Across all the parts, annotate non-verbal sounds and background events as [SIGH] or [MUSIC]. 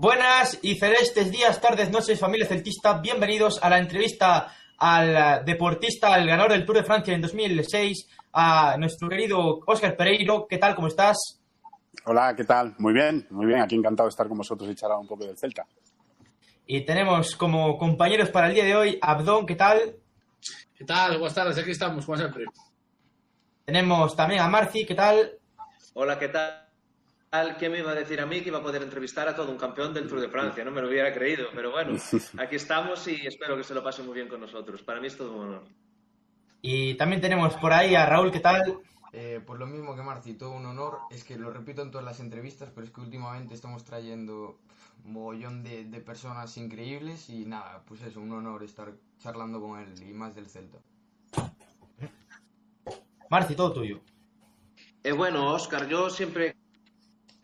Buenas y celestes días, tardes, noches, familia celtista. Bienvenidos a la entrevista al deportista, al ganador del Tour de Francia en 2006, a nuestro querido Óscar Pereiro. ¿Qué tal? ¿Cómo estás? Hola, ¿qué tal? Muy bien, muy bien. Aquí encantado de estar con vosotros y charlar un poco del Celta. Y tenemos como compañeros para el día de hoy Abdón, ¿qué tal? ¿Qué tal? Buenas tardes, aquí estamos, como siempre. Tenemos también a Marci, ¿qué tal? Hola, ¿qué tal? ¿Quién me iba a decir a mí que iba a poder entrevistar a todo un campeón del Tour de Francia? No me lo hubiera creído, pero bueno, [LAUGHS] aquí estamos y espero que se lo pase muy bien con nosotros. Para mí es todo un honor. Y también tenemos por ahí a Raúl, ¿qué tal? Eh, pues lo mismo que Marci, todo un honor. Es que lo repito en todas las entrevistas, pero es que últimamente estamos trayendo un mogollón de, de personas increíbles y nada, pues eso, un honor estar charlando con él y más del Celta. Marci, todo tuyo. Eh, bueno, Oscar, yo siempre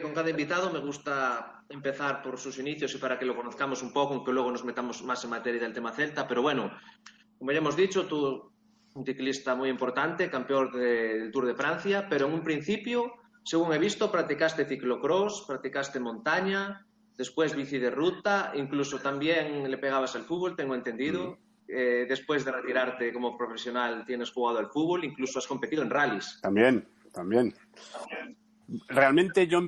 con cada invitado me gusta empezar por sus inicios y para que lo conozcamos un poco, aunque luego nos metamos más en materia del tema Celta. Pero bueno, como ya hemos dicho, tú un ciclista muy importante, campeón de- del Tour de Francia, pero en un principio, según he visto, practicaste ciclocross, practicaste montaña, después bici de ruta, incluso también le pegabas al fútbol, tengo entendido. Eh, después de retirarte como profesional, tienes jugado al fútbol, incluso has competido en rallies. También, también. Realmente yo,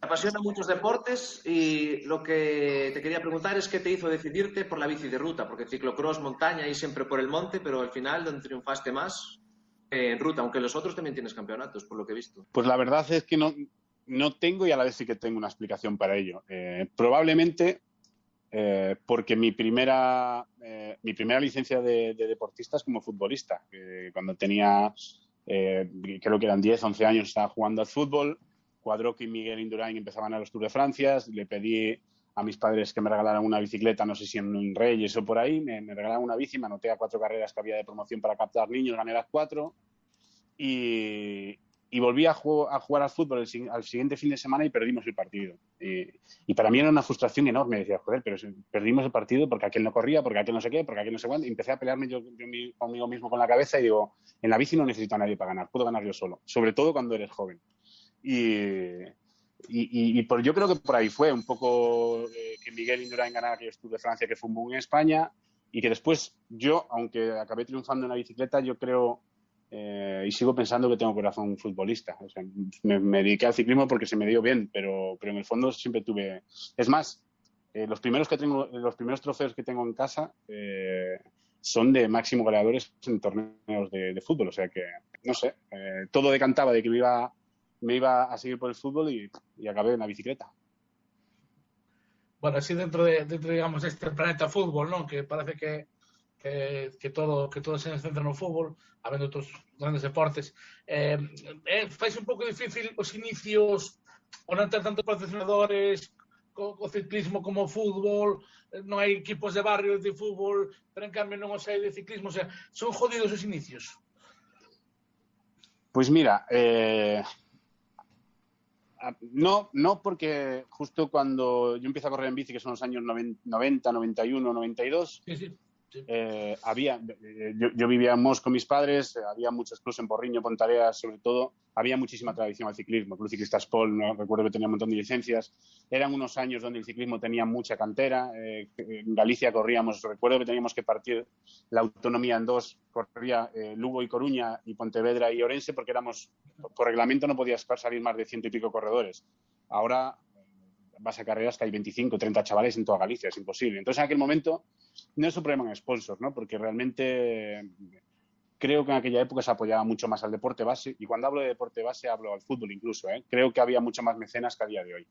Te apasiona muchos deportes y lo que te quería preguntar es qué te hizo decidirte por la bici de ruta, porque ciclocross, montaña y siempre por el monte, pero al final donde triunfaste más en ruta, aunque los otros también tienes campeonatos, por lo que he visto. pues la verdad es que no, no tengo y a la vez sí que tengo una explicación para ello. Eh, probablemente eh, porque mi primera, eh, mi primera licencia de, de deportista es como futbolista. Cuando tenía, creo que eran 10, 11 años, estaba jugando al fútbol. Cuadroque y Miguel Indurain empezaban a los Tour de Francia. Le pedí a mis padres que me regalaran una bicicleta, no sé si en Reyes o por ahí. Me, me regalaron una bici, me anoté a cuatro carreras que había de promoción para captar niños, gané las cuatro. Y, y volví a, a jugar al fútbol el al siguiente fin de semana y perdimos el partido. Y, y para mí era una frustración enorme. Decía, joder, pero si perdimos el partido porque aquel no corría, porque aquel no sé qué, porque aquel no sé cuánto. Y empecé a pelearme yo, yo mi- conmigo mismo con la cabeza y digo, en la bici no necesito a nadie para ganar, puedo ganar yo solo. Sobre todo cuando eres joven. Y, y, y- por, yo creo que por ahí fue un poco eh, que Miguel Indurain ganara aquellos Tour de Francia que fue un boom en España y que después yo, aunque acabé triunfando en la bicicleta, yo creo eh, y sigo pensando que tengo corazón futbolista. O sea, me, me dediqué al ciclismo porque se me dio bien, pero, pero en el fondo siempre tuve. Es más, eh, los primeros que tengo, los primeros trofeos que tengo en casa eh, son de máximo goleadores en torneos de, de fútbol. O sea que, no sé, eh, todo decantaba de que me iba, me iba a seguir por el fútbol y, y acabé en la bicicleta. Bueno, así dentro de, dentro, digamos, este planeta fútbol, ¿no? Que parece que, que, que todo que todo se centra no fútbol, habendo outros grandes deportes. Eh, eh, un pouco difícil os inicios o non ter tantos patrocinadores co, co ciclismo como o fútbol, eh, non hai equipos de barrio de fútbol, pero en cambio non os hai de ciclismo, o sea, son jodidos os inicios. Pues mira, eh, no, no porque justo cuando yo empiezo a correr en bici, que son los años 90, 90 91, 92, Sí, sí. Eh, había, eh, yo, yo vivía en Mos con mis padres, eh, había muchos clubs en Porriño, Pontareas, sobre todo, había muchísima tradición al ciclismo. Club Ciclistas Pol, no, recuerdo que tenía un montón de licencias. Eran unos años donde el ciclismo tenía mucha cantera. en Galicia corríamos, recuerdo que teníamos que partir la autonomía en dos, corría Lugo y Coruña y Pontevedra y Orense, porque éramos, por reglamento no podías salir más de ciento y pico corredores. Ahora vas a carreras que hay 25, 30 chavales en toda Galicia, es imposible. Entonces, en aquel momento, no es un problema en sponsors, ¿no? Porque realmente creo que en aquella época se apoyaba mucho más al deporte base y cuando hablo de deporte base hablo al fútbol incluso, ¿eh? Creo que había mucho más mecenas que a día de hoy.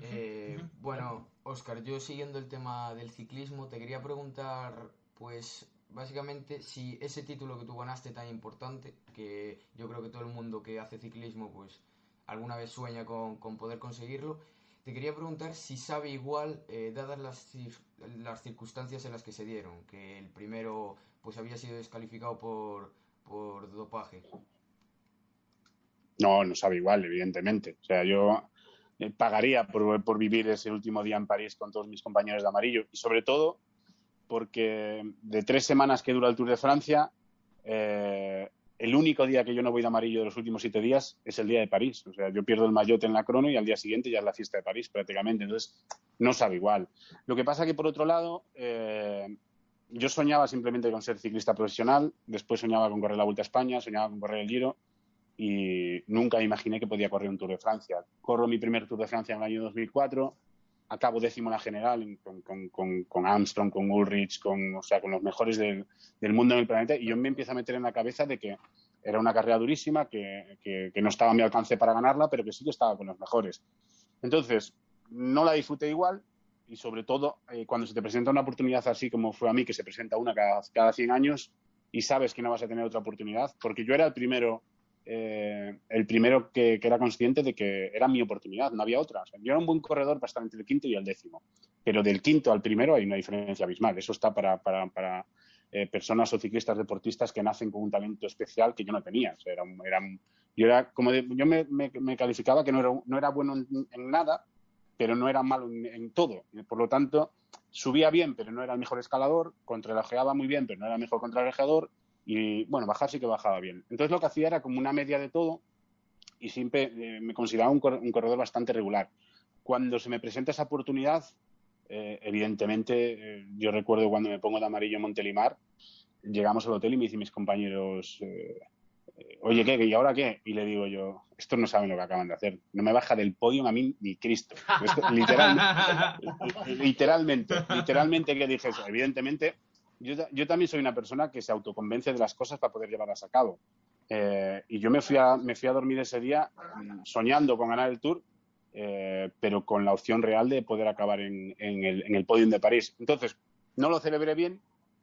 Eh, bueno, Oscar, yo siguiendo el tema del ciclismo, te quería preguntar, pues, básicamente, si ese título que tú ganaste tan importante, que yo creo que todo el mundo que hace ciclismo, pues, alguna vez sueña con poder conseguirlo, te quería preguntar si sabe igual, eh, dadas las, cir- las circunstancias en las que se dieron, que el primero, pues, había sido descalificado por, por dopaje. No, no sabe igual, evidentemente. O sea, yo eh, pagaría por, por vivir ese último día en París con todos mis compañeros de amarillo y sobre todo porque de tres semanas que dura el Tour de Francia, eh, el único día que yo no voy de amarillo de los últimos siete días es el día de París. O sea, yo pierdo el maillot en la crono y al día siguiente ya es la fiesta de París prácticamente. Entonces, no sabe igual. Lo que pasa que, por otro lado, eh, yo soñaba simplemente con ser ciclista profesional, después soñaba con correr la Vuelta a España, soñaba con correr el Giro y nunca imaginé que podía correr un Tour de Francia. Corro mi primer Tour de Francia en el año 2004, acabo décimo en la general con, Armstrong, con Ulrich, con, o sea, con los mejores del, mundo en el planeta y yo me empiezo a meter en la cabeza de que era una carrera durísima, que, que no estaba a mi alcance para ganarla, pero que sí que estaba con los mejores. Entonces, no la disfruté igual, y sobre todo eh, cuando se te presenta una oportunidad así como fue a mí, que se presenta una cada, cada 100 años y sabes que no vas a tener otra oportunidad, porque yo era el primero, eh, el primero que, era consciente de que era mi oportunidad, no había otra. yo era un buen corredor para estar entre el quinto y el décimo, pero del quinto al primero hay una diferencia abismal. Eso está para, para, para eh, personas o ciclistas deportistas que nacen con un talento especial que yo no tenía. era, yo era como yo me, me, calificaba que no era, no era bueno en nada, pero no era malo en, todo. Por lo tanto, subía bien, pero no era el mejor escalador, contrarrejeaba muy bien, pero no era el mejor contrarrejeador, y bueno, bajar sí que bajaba bien. Entonces lo que hacía era como una media de todo y siempre eh, me consideraba un, corredor bastante regular. Cuando se me presenta esa oportunidad, eh, evidentemente, eh, yo recuerdo cuando me pongo de amarillo en Montelimar, llegamos al hotel y me dicen mis compañeros, oye, ¿qué? ¿Y ahora qué? Y le digo yo, estos no saben lo que acaban de hacer. No me baja del podio a mí ni Cristo. [LAUGHS] literalmente, literalmente, que dije eso. Evidentemente, yo, también soy una persona que se autoconvence de las cosas para poder llevarlas a cabo. Eh, y yo me fui, a, me fui a dormir ese día mm, soñando con ganar el Tour, eh, pero con la opción real de poder acabar en, el, en el podium de París. Entonces, no lo celebré bien,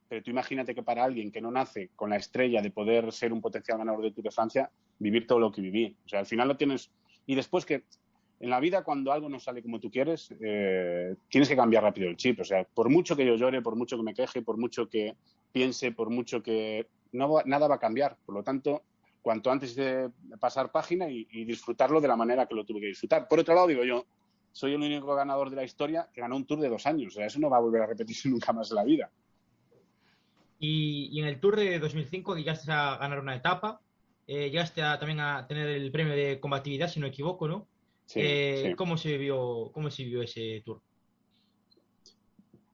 pero tú imagínate que para alguien que no nace con la estrella de poder ser un potencial ganador de Tour de Francia, vivir todo lo que viví. O sea, al final lo tienes. Y después que en la vida, cuando algo no sale como tú quieres, eh, tienes que cambiar rápido el chip. O sea, por mucho que yo llore, por mucho que me queje, por mucho que piense, por mucho que. No, nada va a cambiar. Por lo tanto, cuanto antes de pasar página y, disfrutarlo de la manera que lo tuve que disfrutar. Por otro lado, digo yo, soy el único ganador de la historia que ganó un tour de dos años. O sea, eso no va a volver a repetirse [LAUGHS] nunca más en la vida. Y, en el Tour de 2005 llegaste a ganar una etapa, eh, llegaste a, también a tener el premio de combatividad, si no equivoco, ¿no? Eh, ¿cómo, se vivió, ¿Cómo se vivió ese Tour?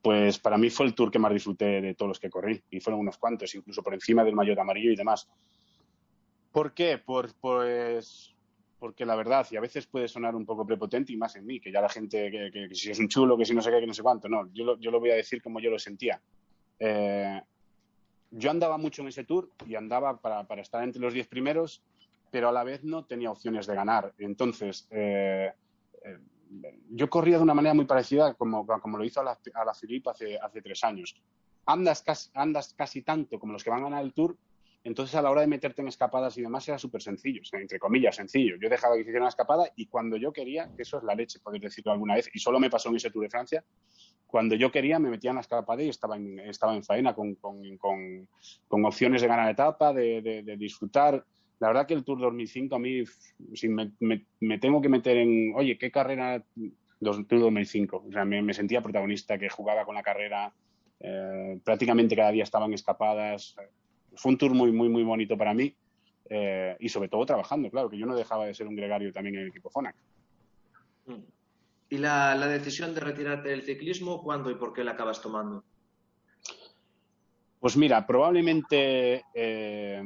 Pues para mí fue el Tour que más disfruté de todos los que corrí, y fueron unos cuantos, incluso por encima del maillot amarillo y demás. ¿Por qué? Por, pues porque la verdad, y a veces puede sonar un poco prepotente y más en mí, que ya la gente, que, si es un chulo, que si no sé qué, que no sé cuánto, no, yo lo, yo lo voy a decir como yo lo sentía. Eh, yo andaba mucho en ese tour y andaba para, estar entre los diez primeros, pero a la vez no tenía opciones de ganar. Entonces, eh, eh, yo corría de una manera muy parecida como, como lo hizo a la, a la hace, hace tres años. Andas casi, andas casi tanto como los que van a ganar el tour, entonces a la hora de meterte en escapadas y demás era súper sencillo, entre comillas, sencillo. Yo dejaba que hiciera una escapada y cuando yo quería, que eso es la leche, poder decirlo alguna vez, y solo me pasó en ese Tour de Francia, cuando yo quería me metía en la escapada y estaba en, estaba en faena con, opciones de ganar etapa, de, disfrutar. La verdad que el Tour 2005 a mí, si me, tengo que meter en, oye, ¿qué carrera Tour 2005? O sea, me, sentía protagonista, que jugaba con la carrera, eh, prácticamente cada día estaba en escapadas. Fue un Tour muy, muy, muy bonito para mí eh, y sobre todo trabajando, claro, que yo no dejaba de ser un gregario también en el equipo Fonac. ¿Y la, decisión de retirarte del ciclismo, cuándo y por qué la acabas tomando? Pues mira, probablemente eh,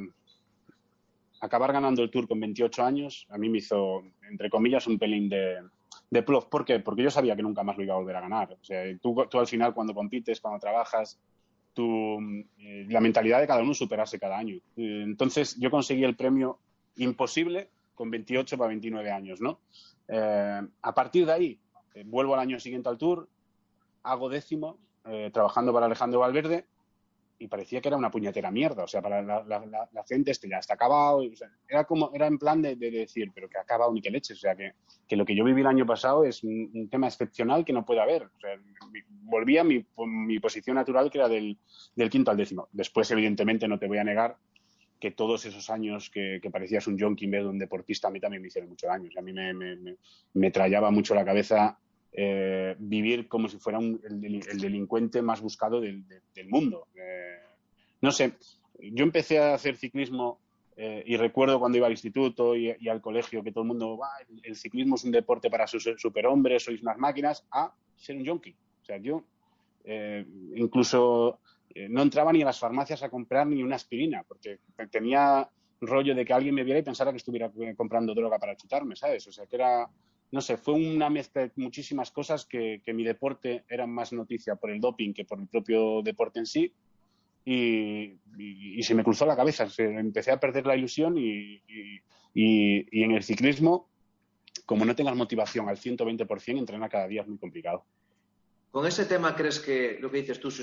acabar ganando el Tour con 28 años a mí me hizo, entre comillas, un pelín de, de plof. ¿Por qué? Porque yo sabía que nunca más lo iba a volver a ganar. O sea, tú, tú al final cuando compites, cuando trabajas, tú, eh, la mentalidad de cada uno superarse cada año. Eh, entonces yo conseguí el premio imposible con 28 para 29 años, ¿no? a partir de ahí, eh, vuelvo al año siguiente al Tour, hago décimo, eh, trabajando para Alejandro Valverde, y parecía que era una puñetera mierda. O sea, para la, gente este ya está acabado. era como, era en plan de, decir, pero que ha acabado ni que leche. O sea, que, lo que yo viví el año pasado es un, tema excepcional que no puede haber. O sea, volví a mi, mi, posición natural, que era del, quinto al décimo. Después, evidentemente, no te voy a negar que todos esos años que, parecías un John en vez de un deportista, a mí también me hicieron mucho daño. a mí me, me, me, trayaba mucho la cabeza eh, vivir como si fuera el, delincuente más buscado del, mundo. Eh, no sé, yo empecé a hacer ciclismo eh, y recuerdo cuando iba al instituto y, al colegio que todo el mundo, va, el, ciclismo es un deporte para superhombres, sois unas máquinas, a ser un yonki. O sea, yo incluso no entraba ni a las farmacias a comprar ni una aspirina, porque tenía rollo de que alguien me viera y pensara que estuviera comprando droga para chutarme, ¿sabes? O sea, que era, no sé, fue una mezcla de muchísimas cosas que, mi deporte era más noticia por el doping que por el propio deporte en sí. Y, se me cruzó la cabeza, empecé a perder la ilusión y, y en el ciclismo, como no tengas motivación al 120%, entrenar cada día es muy complicado. ¿Con ese tema crees que lo que dices tú se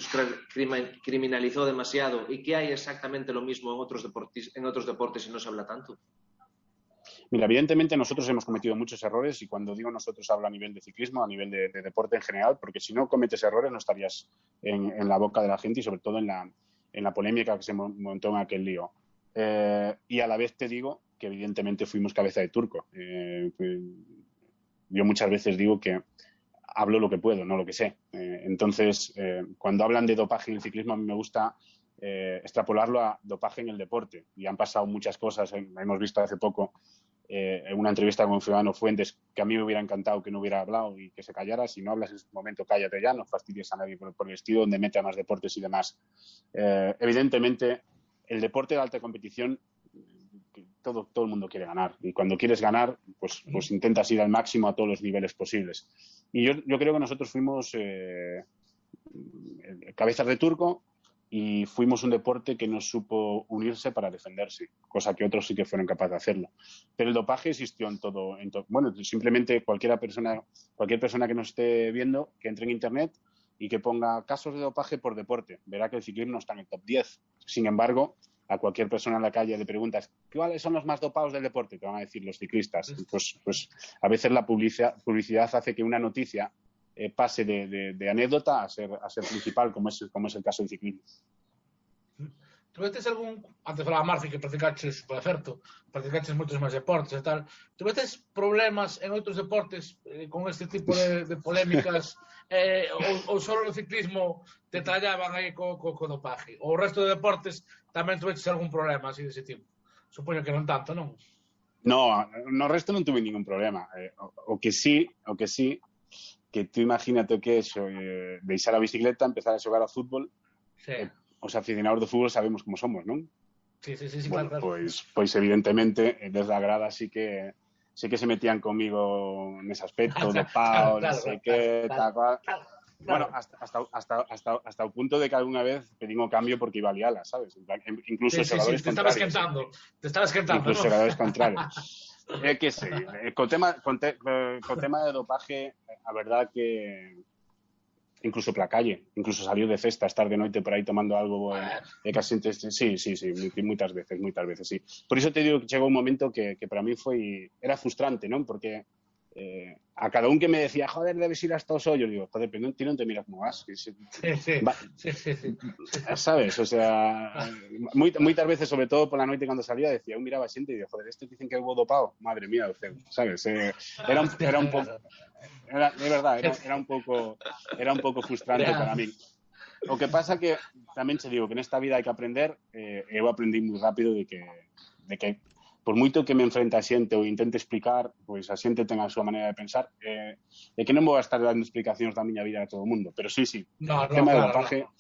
criminalizó demasiado y que hay exactamente lo mismo en otros, en otros deportes y no se habla tanto? Mira, evidentemente nosotros hemos cometido muchos errores y cuando digo nosotros hablo a nivel de ciclismo, a nivel de, deporte en general, porque si no cometes errores no estarías en, la boca de la gente y sobre todo en la, en la polémica que se montó en aquel lío. Eh, y a la vez te digo que evidentemente fuimos cabeza de turco. Eh, yo muchas veces digo que hablo lo que puedo, no lo que sé. Eh, entonces, eh, cuando hablan de dopaje en el ciclismo, a mí me gusta extrapolarlo a dopaje en el deporte. Y han pasado muchas cosas. hemos visto hace poco en una entrevista con Ciudadano Fuentes que a mí me hubiera encantado que no hubiera hablado y que se callara. Si no hablas en ese momento, cállate ya, no fastidies a nadie por, el estilo donde mete a más deportes y demás. evidentemente, el deporte de alta competición todo, todo el mundo quiere ganar. Y cuando quieres ganar, pues, pues intentas ir al máximo a todos los niveles posibles. Y yo, yo creo que nosotros fuimos eh, cabezas de turco y fuimos un deporte que nos supo unirse para defenderse, cosa que otros sí que fueron capaces de hacerlo. Pero el dopaje existió en todo. En bueno, simplemente cualquiera persona, cualquier persona que nos esté viendo, que entre en Internet y que ponga casos de dopaje por deporte, verá que el ciclismo está en el top 10. Sin embargo, a cualquier persona en la calle le preguntas cuáles son los más dopados del deporte, te van a decir los ciclistas. Pues, pues a veces la publicidad, publicidad hace que una noticia eh, pase de, de, de, anécdota a ser, a ser principal, como es, como es el caso del ciclismo. Tuvestes algún, antes falaba Marci que practicaches, por certo, practicaches moitos máis deportes e tal, tuvestes problemas en outros deportes eh, con este tipo de, de polémicas [LAUGHS] eh, ou, ou só o ciclismo te trallaban aí co, co, co dopaje? Ou o resto de deportes tamén tuvetes algún problema así dese tipo? Supoño que non tanto, non? No, no resto non tuve ningún problema. Eh, o, o que sí, o que sí, que tú imagínate que es eh, deixar a bicicleta, empezar a jugar a fútbol. Sí. Eh, os aficionados de fútbol sabemos como somos, ¿no? Sí, sí, sí, sí bueno, claro, pois, Pues, pues evidentemente, eh, desde la grada sí que sí que se metían conmigo en ese aspecto, [LAUGHS] de pao, claro, no sé qué, tal cual. Bueno, hasta, hasta, hasta, hasta, hasta el punto de que alguna vez pedimos cambio porque iba a liarla, ¿sabes? Incluso sí, sí, sí. Te estabas cantando, te estabas cantando. Incluso ¿no? [LAUGHS] contrarios. É que [LAUGHS] sí, con tema, con, te, con tema de dopaje, a verdad que incluso la calle, incluso salió de cesta estar de noite por aí tomando algo eh, casi sí, sí, sí, moitas veces, moitas veces, sí. Por iso te digo que chegou un momento que, que para mí foi era frustrante, non? Porque eh, a cada un que me decía, joder, debes ir hasta os ollos, digo, joder, pero non te miras como vas. Sí, sí, va, sí, Sabes, o sea, moitas veces, sobre todo por la noite cando salía, decía, eu miraba a xente e digo, joder, estes dicen que hubo dopado, madre mía, sabes, eh, era, un, era un pouco era, de verdad, era, era, un pouco era un pouco frustrante para mí. O que pasa que tamén che digo que nesta vida hai que aprender, eh, eu aprendí moi rápido de que, de que por moito que me enfrente a xente ou intente explicar, pois a xente ten a súa maneira de pensar, eh, e que non vou a estar dando explicacións da miña vida a todo o mundo, pero sí, sí, no, o tema no, do dopaje, no.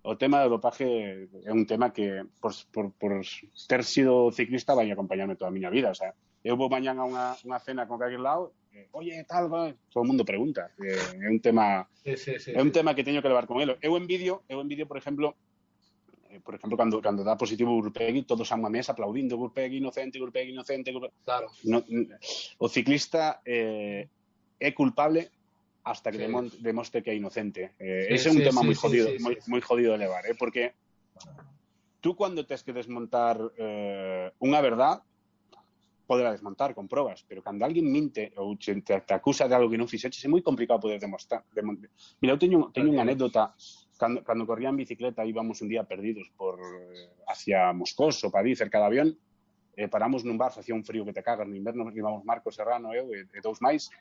o tema do dopaje é un tema que por, por, por ter sido ciclista vai acompañarme toda a miña vida, o sea, eu vou mañan a unha, unha cena con calquer lado, eh, oye, tal, va? todo o mundo pregunta, eh, é un tema sí, sí, sí, é un sí. tema que teño que levar con ele. Eu envidio, eu envidio, por exemplo, Eh, por exemplo, cando, cando dá positivo Urpegui, todos a unha mesa aplaudindo Urpegui, inocente, Urpegui, inocente. Urpegui. Claro. No, mm, o ciclista eh, é culpable hasta que sí. demostre que é inocente. Eh, sí, ese é un sí, tema sí, moi jodido, sí, sí, moi, sí. moi jodido de levar, eh, porque tú cuando tes que desmontar eh, unha verdad, poderá desmontar con probas, pero cando alguén minte ou te, te acusa de algo que non fixeches, é moi complicado poder demostrar. Demont... Mira, eu teño, teño unha anécdota Cando, cando corría en bicicleta íbamos un día perdidos por eh, hacia Moscós ou París, cerca de avión, eh, paramos nun bar, facía un frío que te cagas, no inverno íbamos Marco Serrano eu e, e dous máis,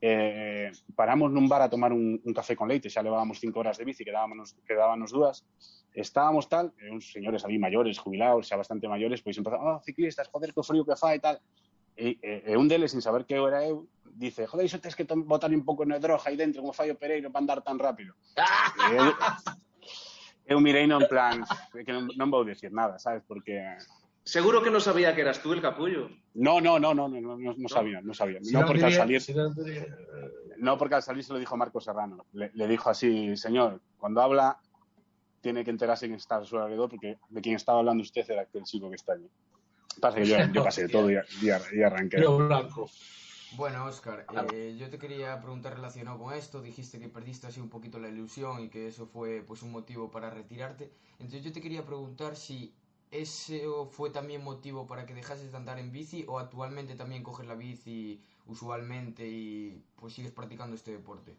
eh, paramos nun bar a tomar un, un café con leite, xa levábamos cinco horas de bici, quedábamos, quedábamos dúas, estábamos tal, e uns señores ali maiores, jubilados, xa bastante maiores, pois empezaron, oh, ciclistas, joder, que frío que fai e tal, e, e, e un deles, sin saber que eu era eu, dice, joder, iso tens que botar un pouco no droga aí dentro como fallo Pereiro para andar tan rápido. [LAUGHS] e eu, eu mirei no en plan, que non, non vou decir nada, sabes? Porque Seguro que no sabía que eras tú el capullo. No, no, no, no, no, no, no sabía, no sabía. Si no, no porque diría- al salir, si no diría- no porque al salir se lo dijo Marco Serrano. Le, le dijo así, señor, cuando habla tiene que enterarse quién está a su alrededor, porque de quien estaba hablando usted era aquel chico que está allí. Pasa que yo, yo pasé de todo y, y ar- y arranqué. Río Blanco. Bueno, Oscar, eh, yo te quería preguntar relacionado con esto. Dijiste que perdiste así un poquito la ilusión y que eso fue pues un motivo para retirarte. Entonces yo te quería preguntar si eso fue también motivo para que dejases de andar en bici o actualmente también coges la bici usualmente y pues sigues practicando este deporte.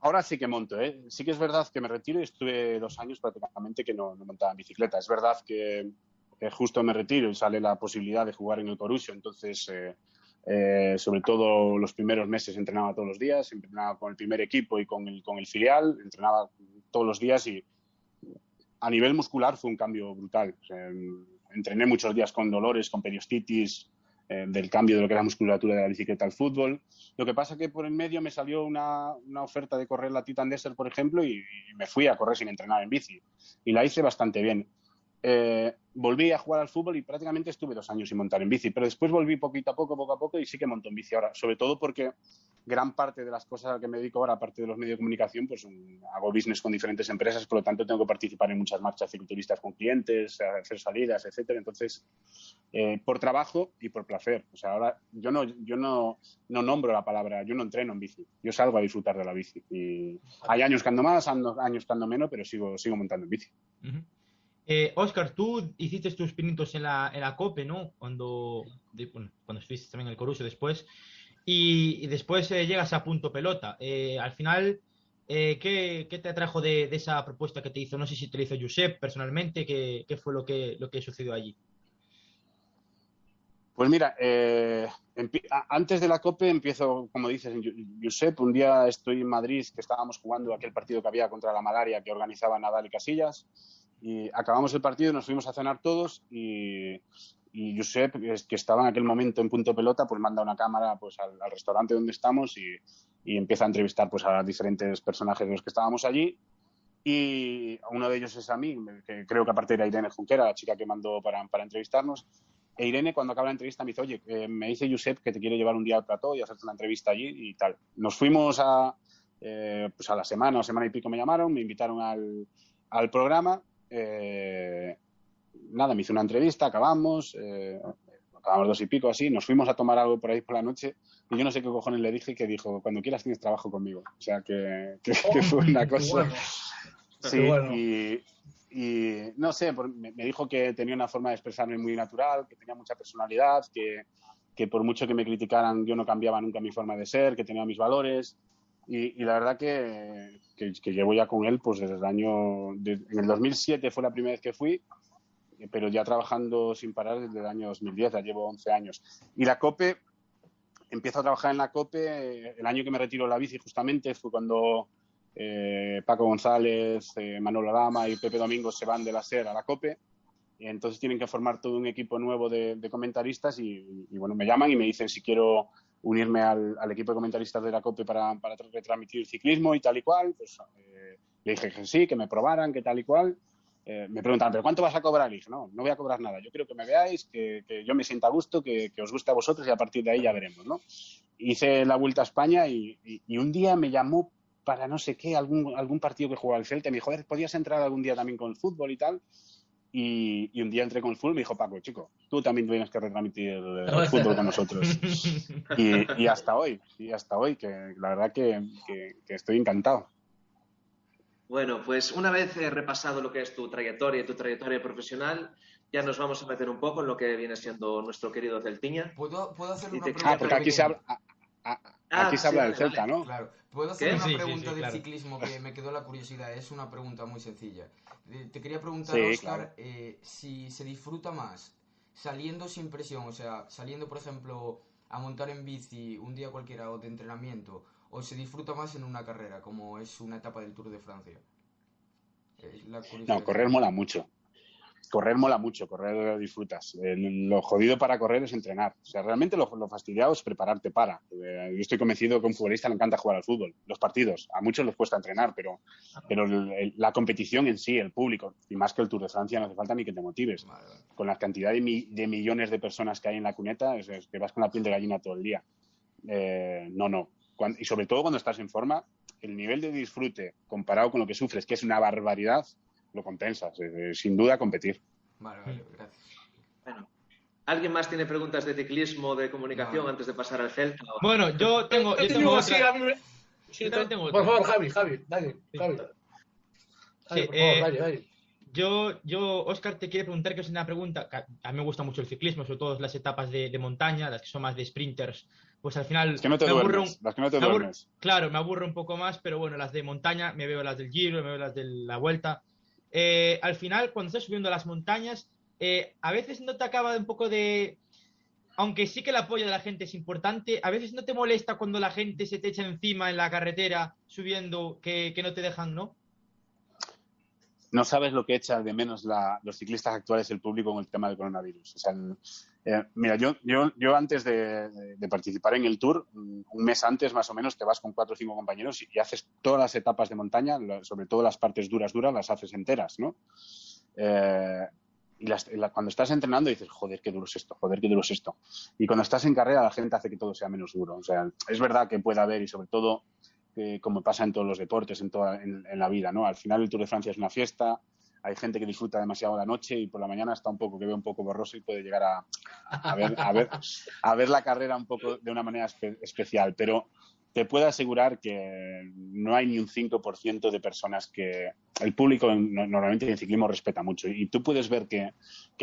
Ahora sí que monto, ¿eh? Sí que es verdad que me retiro y estuve dos años prácticamente que no, no montaba en bicicleta. Es verdad que, que justo me retiro y sale la posibilidad de jugar en el Corusio, entonces, eh, eh, sobre todo los primeros meses entrenaba todos los días, entrenaba con el primer equipo y con el, con el filial, entrenaba todos los días y a nivel muscular fue un cambio brutal. Sea, entrené muchos días con dolores, con periostitis, eh, del cambio de lo que era la musculatura de la bicicleta al fútbol. Lo que pasa que por en medio me salió una, una oferta de correr la Titan Desert, por ejemplo, y me fui a correr sin entrenar en bici. Y la hice bastante bien. Eh, volví a jugar al fútbol y prácticamente estuve dos años sin montar en bici, pero después volví poquito a poco, poco a poco y sí que monto en bici ahora, sobre todo porque gran parte de las cosas a las que me dedico ahora, aparte de los medios de comunicación, pues um, hago business con diferentes empresas, por lo tanto tengo que participar en muchas marchas cicloturistas con clientes, hacer salidas, etcétera. Entonces, eh, por trabajo y por placer. O sea, ahora yo no, yo no, no nombro la palabra, yo no entreno en bici, yo salgo a disfrutar de la bici. Y hay años que ando más, años que ando menos, pero sigo, sigo montando en bici. Ujú. Eh, Oscar, tú hiciste tus pinitos en la, en la COPE, ¿no? Cuando, de- bueno, cuando estuviste también en el Corusio después. Y, y después eh, llegas a punto pelota. Eh, al final, eh, ¿qué, qué te atrajo de, de esa propuesta que te hizo? No sé si te lo hizo Josep personalmente, ¿qué, qué fue lo que, lo que sucedió allí? Pues mira, eh, antes de la COPE empiezo, como dices, Josep, un día estoy en Madrid, que estábamos jugando aquel partido que había contra la malaria que organizaba Nadal y Casillas, y acabamos el partido, nos fuimos a cenar todos y, y Josep, que es- que estaba en aquel momento en punto pelota, pues manda una cámara pues al, al restaurante donde estamos y, y empieza a entrevistar pues a diferentes personajes de los que estábamos allí y uno de ellos es a mí, que creo que aparte era Irene Junquera, la chica que mandó para, para entrevistarnos. E Irene, cuando acaba la entrevista, me dice, oye, eh, me dice Josep que te quiere llevar un día al plató y hacerte una entrevista allí y tal. Nos fuimos a, eh, pues a la semana o semana y pico me llamaron, me invitaron al, al programa. Eh, nada, me hizo una entrevista, acabamos, eh, acabamos dos y pico así, nos fuimos a tomar algo por ahí por la noche y yo no sé qué cojones le dije que dijo, cuando quieras tienes trabajo conmigo. O sea, que, [LAUGHS] que- que fue una cosa... bueno. Sí, bueno. y, y no sé, me, me dijo que tenía una forma de expresarme muy natural, que tenía mucha personalidad, que, que por mucho que me criticaran yo no cambiaba nunca mi forma de ser, que tenía mis valores. Y, y la verdad que, que, que llevo ya con él pues desde el año... de- en el 2007 fue la primera vez que fui, pero ya trabajando sin parar desde el año 2010, ya llevo 11 años. Y la COPE, empiezo a trabajar en la COPE, el año que me retiro la bici justamente fue cuando eh, Paco González, eh, Manolo Lama y Pepe Domingo se van de la SER a la COPE. Y entonces tienen que formar todo un equipo nuevo de, de comentaristas y, y, bueno, me llaman y me dicen si quiero unirme al, equipo de comentaristas de la COPE para, para retransmitir ciclismo y tal y cual. Pues eh, le dije que sí, que me probaran, que tal y cual. Eh, me preguntaban, ¿pero cuánto vas a cobrar? Y dije, no, no voy a cobrar nada. Yo quiero que me veáis, que, que yo me sienta a gusto, que, que os guste a vosotros y a partir de ahí ya veremos, ¿no? Hice la vuelta a España y, y- un día me llamó para no sé qué, algún, algún partido que jugaba el Celta. Me dijo, "Joder, ¿podías entrar algún día también con el fútbol y tal? Y, y un día entré con el fútbol y me dijo, Paco, chico, tú también tienes que retransmitir el [LAUGHS] fútbol con nosotros. Y, y hasta hoy, y hasta hoy, que la verdad que, que- que estoy encantado. Bueno, pues una vez repasado lo que es tu trayectoria y tu trayectoria profesional, ya nos vamos a meter un poco en lo que viene siendo nuestro querido Celtiña. ¿Puedo, puedo hacerle Y una te- pregunta? Ah, porque aquí se habla, Ah, aquí se sí, habla vale, del Celta, vale. ¿no? Claro, puedo hacer ¿Qué? una Sí, sí, pregunta sí, del claro. ciclismo que me quedó la curiosidad. Es una pregunta muy sencilla. Eh, Te quería preguntar, Sí, Oscar, claro. eh, si se disfruta más saliendo sin presión, o sea, saliendo, por ejemplo, a montar en bici un día cualquiera o de entrenamiento, o se disfruta más en una carrera, como es una etapa del Tour de Francia. Es la curiosidad. No, correr mola mucho. Correr mola mucho, correr disfrutas. lo jodido para correr es entrenar. O sea, realmente lo, lo fastidiado es prepararte para. Eh, yo estoy convencido que a un futbolista le encanta jugar al fútbol. Los partidos, a muchos les cuesta entrenar, pero, pero la competición en sí, el público, y más que el Tour de Francia, no hace falta ni que te motives. Con la cantidad de, millones de personas que hay en la cuneta, es, que vas con la piel de gallina todo el día. Eh, no, no. y sobre todo cuando estás en forma, el nivel de disfrute comparado con lo que sufres, que es una barbaridad, lo compensas. sin duda, competir. Vale, vale, gracias. Bueno. ¿Alguien más tiene preguntas de ciclismo, de comunicación antes de pasar al Celta? Bueno, yo tengo, yo tengo otra. Sí, tengo Por favor, Javi, Javi, dale, Javi. Eh, yo, yo, Oscar, te quiero preguntar que es una pregunta. A mí me gusta mucho el ciclismo, sobre todo las etapas de, de montaña, las que son más de sprinters. Pues al final. Que no te duermes. las que no te duermes. claro, me aburro un poco más, pero bueno, las de montaña, me veo las del Giro, me veo las de la vuelta. Eh, al final, cuando estás subiendo las montañas, eh, a veces no te acaba un poco de... Aunque sí que el apoyo de la gente es importante, a veces no te molesta cuando la gente se te echa encima en la carretera subiendo que, no te dejan, ¿no? no sabes lo que echa de menos los ciclistas actuales, el público, con el tema del coronavirus. O sea, eh, mira, yo, yo, yo antes de, participar en el tour, un mes antes más o menos, te vas con cuatro o cinco compañeros y, haces todas las etapas de montaña, sobre todo las partes duras, duras, las haces enteras, ¿no? Eh, y cuando estás entrenando dices, joder, qué duro es esto, joder, qué duro es esto. Y cuando estás en carrera la gente hace que todo sea menos duro. O sea, es verdad que puede haber y sobre todo, como pasa en todos los deportes, en, toda, en, la vida, ¿no? Al final el Tour de Francia es una fiesta, hay gente que disfruta demasiado la noche y por la mañana está un poco, que ve un poco borroso y puede llegar a, a, ver, a, ver, a ver la carrera un poco de una manera especial. Pero te puedo asegurar que no hay ni un 5% de personas que el público normalmente en ciclismo respeta mucho y tú puedes ver que,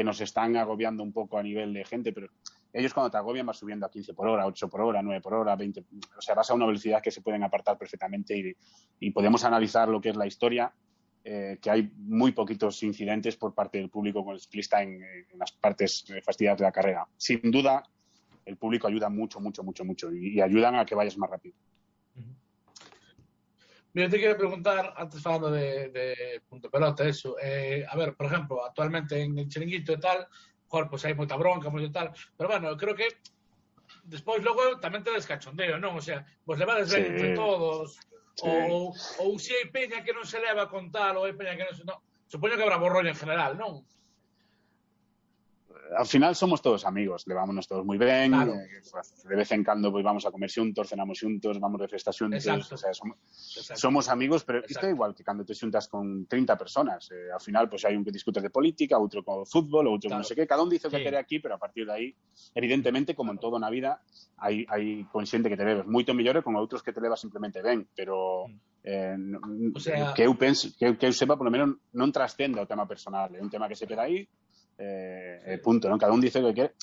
nos están agobiando un poco a nivel de gente, pero ellos cuando te agobian vas subiendo a 15 por hora, 8 por hora, 9 por hora, 20, o sea, vas a una velocidad que se pueden apartar perfectamente y, podemos analizar lo que es la historia, eh, que hay muy poquitos incidentes por parte del público con el ciclista en, en las partes fastidiadas de la carrera. Sin duda, el público ayuda mucho, mucho, mucho, mucho y, ayudan a que vayas más rápido. Mira, te quiero preguntar, antes hablando de, punto pelota, eso. Eh, a ver, por ejemplo, actualmente en el chiringuito y tal, joder, pues hay mucha bronca, mucho tal. Pero bueno, creo que después luego también te descachondeo, ¿no? O sea, pues le va a desver entre todos. Sí. Ou, ou se hai peña que non se leva a contalo, hai peña que non se... Non. Supoño que habrá borroña en general, non? al final somos todos amigos, levámonos todos moi ben, claro. Eh, de vez en cando pois pues, vamos a comer xuntos, cenamos xuntos, vamos de festa xuntos, Exacto. o sea, somos, somos amigos, pero Exacto. isto é igual que cando te xuntas con 30 personas, eh, ao final pois pues, hai un que discute de política, outro con fútbol, outro claro. con non sei que, cada un dice o sí. que quere aquí, pero a partir de aí, evidentemente, como en toda na vida, hai, hai con xente que te bebes moito mellor con outros que te levas simplemente ben, pero mm. eh, o sea, que eu penso, que, que eu sepa, polo menos non trascenda o tema personal, é un tema que se queda aí, eh, eh, punto, ¿no? Cada uno dice lo que quiere.